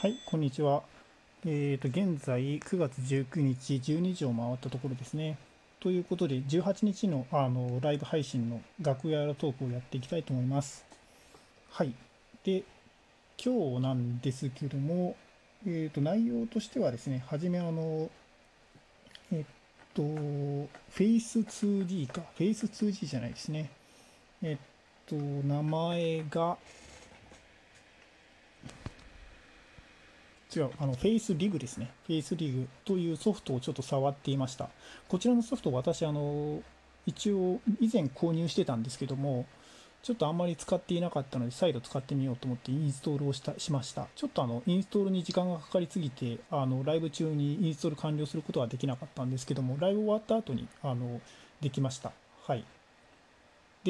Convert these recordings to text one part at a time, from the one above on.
はい、こんにちは。えーと、現在9月19日12時を回ったところですね。ということで、18日のあのライブ配信の楽屋トークをやっていきたいと思います。はい。で、今日なんですけども、えーと、内容としてはですね、はじめあの、えっと、Face2D か、Face2D じゃないですね。えっと、名前が、違う、あの、フェイスリグですね。フェイスリグというソフトをちょっと触っていました。こちらのソフト、私、あの、一応、以前購入してたんですけども、ちょっとあんまり使っていなかったので、再度使ってみようと思ってインストールをしたしました。ちょっとあの、インストールに時間がかかりすぎて、あの、ライブ中にインストール完了することはできなかったんですけども、ライブ終わった後に、あの、できました。はい。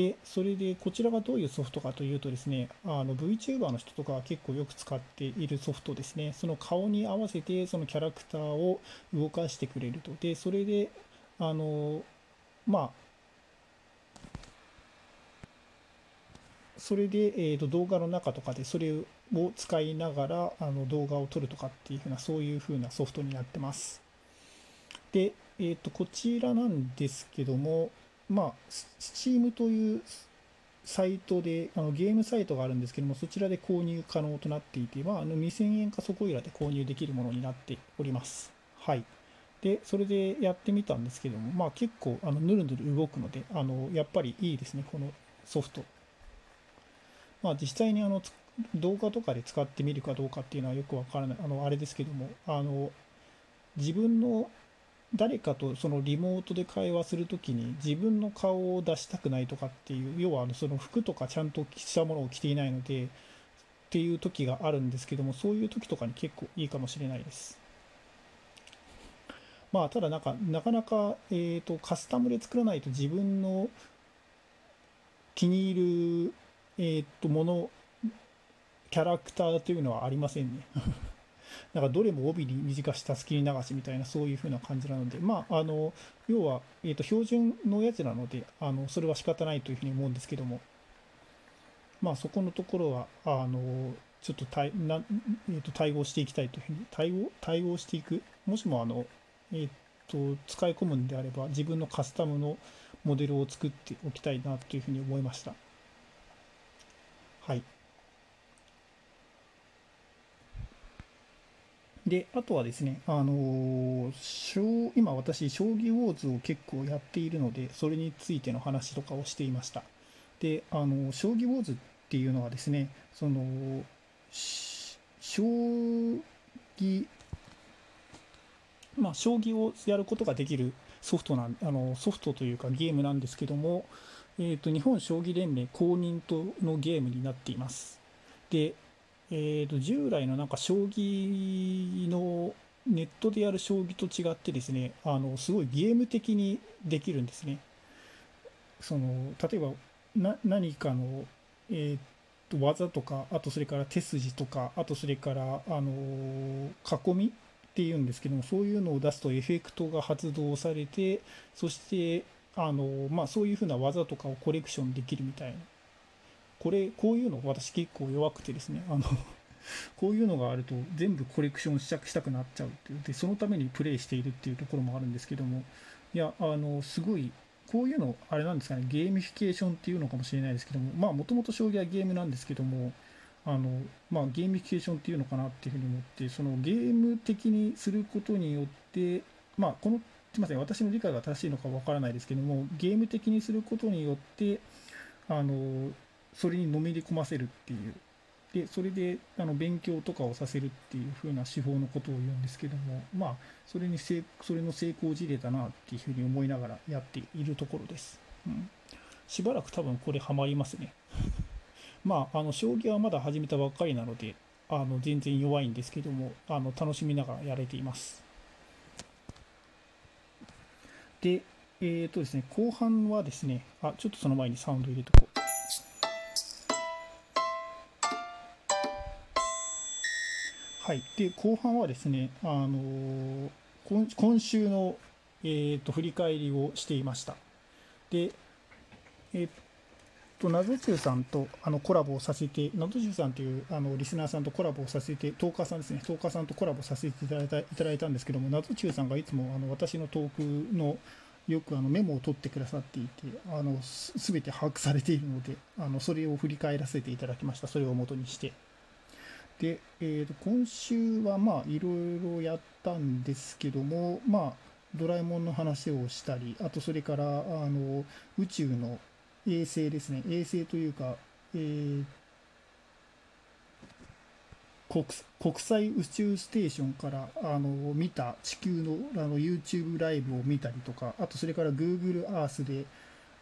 で、それでこちらがどういうソフトかというとですね、あの VTuber の人とかは結構よく使っているソフトですね。その顔に合わせてそのキャラクターを動かしてくれると。で、それで、あの、まあ、それで、えー、と動画の中とかでそれを使いながらあの動画を撮るとかっていうふうなそういうふうなソフトになってます。で、えー、とこちらなんですけども、まあ、Steam というサイトで、あのゲームサイトがあるんですけども、そちらで購入可能となっていて、まあ、あの2000円かそこいらで購入できるものになっております。はい。で、それでやってみたんですけども、まあ結構あのぬるぬる動くので、あのやっぱりいいですね、このソフト。まあ実際にあの動画とかで使ってみるかどうかっていうのはよくわからない、あのあれですけども、あの自分の誰かとそのリモートで会話するときに自分の顔を出したくないとかっていう要はあのその服とかちゃんとしたものを着ていないのでっていう時があるんですけどもそういう時とかに結構いいかもしれないです。まあただなんかなかなか、えー、とカスタムで作らないと自分の気に入る、えー、とものキャラクターというのはありませんね。なんかどれも帯に短したすきり流しみたいなそういう風な感じなので、まあ、あの要は、えー、と標準のやつなのであのそれは仕方ないというふうに思うんですけども、まあ、そこのところはあのちょっと対な、えー、と対応していきたいというふうに対応対応していくもしもあの、えー、と使い込むんであれば自分のカスタムのモデルを作っておきたいなというふうに思いました。はい。で、あとはですね、あのー今私、将棋ウォーズを結構やっているので、それについての話とかをしていました。で、あの将棋ウォーズっていうのはですね、その、将棋、まあ、将棋をやることができるソフトなん、あのソフトというかゲームなんですけども、えーと、日本将棋連盟公認とのゲームになっています。で、えー、と従来のなんか将棋のネットでやる将棋と違ってですねあのすごいゲーム的にできるんですね。その例えばな何かの、えー、と技とかあとそれから手筋とかあとそれからあの囲みっていうんですけどもそういうのを出すとエフェクトが発動されてそしてあの、まあ、そういうふうな技とかをコレクションできるみたいなこれこういうの私結構弱くてですねあの こういうのがあると全部コレクションしたしたくなっちゃうっていうでそのためにプレイしているっていうところもあるんですけどもいやあのすごいこういうのあれなんですかねゲーミフィケーションっていうのかもしれないですけどもまあもともと将棋はゲームなんですけどもあのまあゲーミフィケーションっていうのかなっていうふうに思ってそのゲーム的にすることによってまあこのすみません私の理解が正しいのかわからないですけどもゲーム的にすることによってあのそれにのめり込ませるっていう。でそれであの勉強とかをさせるっていう風な手法のことを言うんですけどもまあそれに成それの成功事例だなっていうふうに思いながらやっているところです、うん、しばらく多分これハマりますね。まああの将棋はまだ始めたばっかりなのであの全然弱いんですけどもあの楽しみながらやれています。でえーとですね後半はですねあちょっとその前にサウンド入れとこう。はい、で後半はですね、あの今週の、えー、と振り返りをしていました。で、えーと、謎中さんとあのコラボをさせて、謎中さんというあのリスナーさんとコラボをさせて、トーカーさんですね、トーカーさんとコラボさせていただいたいただいたんですけども、謎中さんがいつもあの私のトークのよくあのメモを取ってくださっていて、あのすべて把握されているのであの、それを振り返らせていただきました、それを元にして。で、えー、と今週はまあいろいろやったんですけども、まあ、ドラえもんの話をしたり、あとそれからあの宇宙の衛星ですね、衛星というか、えー、国国際宇宙ステーションからあの見た地球のあの YouTube ライブを見たりとか、あとそれから Google Earth で、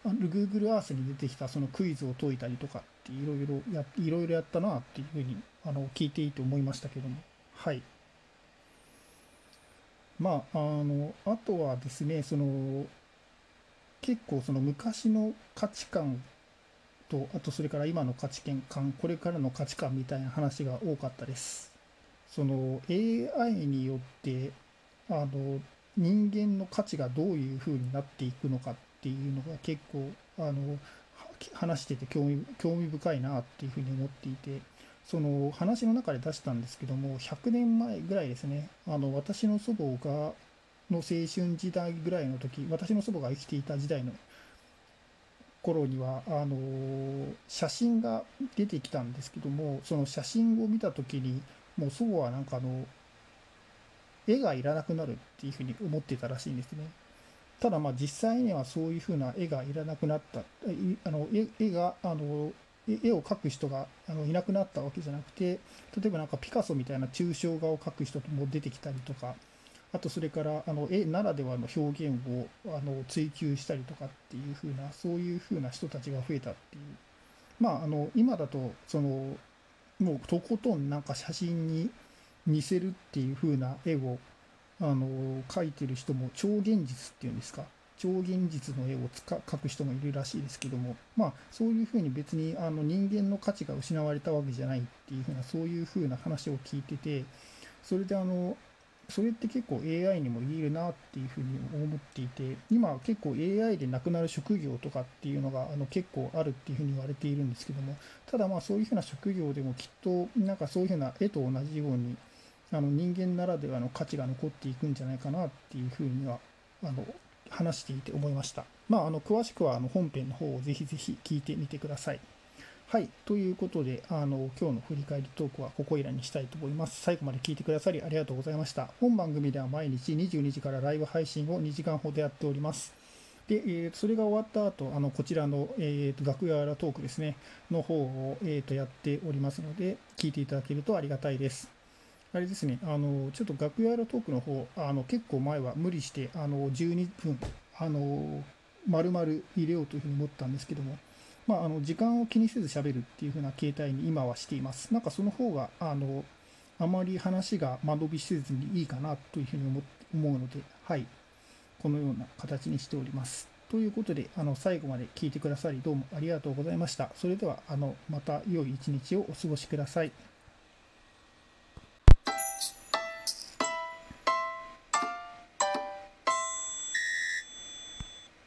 Google Earth に出てきたそのクイズを解いたりとか。っていろいろやいろいろやったなっていうふうにあの聞いていて思いましたけども、はい。まあ、あの、あとはですね、その、結構その昔の価値観と、あとそれから今の価値観、これからの価値観みたいな話が多かったです。その AI によって、あの、人間の価値がどういう風になっていくのかっていうのが結構、あの、話してて興味興味深いなっていうふうに思っていて、その話の中で出したんですけども、100年前ぐらいですね、あの私の祖母がの青春時代ぐらいの時、私の祖母が生きていた時代の頃には、あの写真が出てきたんですけども、その写真を見た時に、もう祖母はなんかあの、絵がいらなくなるっていうふうに思ってたらしいんですね。ただまあ実際にはそういうふうな絵がいらなくなった、あの絵があの絵を描く人があのいなくなったわけじゃなくて例えばなんかピカソみたいな抽象画を描く人も出てきたりとかあとそれからあの絵ならではの表現をあの追求したりとかっていう風なそういう風な人たちが増えたっていう。まああの今だとそのもうとことんなんか写真に似せるっていう風な絵をあの描いてる人も超現実っていうんですか。超現実の絵を描く人もいるらしいですけども、まあ、そういうふうに別にあの人間の価値が失われたわけじゃないっていうふうな、そういうふうな話を聞いてて、それであの、それって結構 AI にも言えるなっていうふうに思っていて、今結構 AI でなくなる職業とかっていうのがあの結構あるっていうふうに言われているんですけども、ただまあそういうふうな職業でもきっとなんかそういうふうな絵と同じように、あの人間ならではの価値が残っていくんじゃないかなっていうふうにはあの話していて思いました。まあ、あの詳しくはあの本編の方をぜひぜひ聞いてみてください。はい。ということで、あの、今日の振り返りトークはここいらにしたいと思います。最後まで聞いてくださりありがとうございました。本番組では毎日22時からライブ配信を2時間ほどやっております。で、えー、それが終わった後、あの、こちらの、えーと、楽屋裏トークですね、の方を、えーとやっておりますので、聞いていただけるとありがたいです。あれですね、あの、ちょっと楽屋裏トークの方、あの、結構前は無理して、あの、12分、あの、丸々入れようというふうに思ったんですけども、まあ、あの、時間を気にせず喋るっていう風な形態に今はしています。なんかその方が、あの、あまり話が間延びせずにいいかなというふうに思うので、はい、このような形にしております。ということで、あの、最後まで聞いてくださりどうもありがとうございました。それでは、あの、また良い一日をお過ごしください。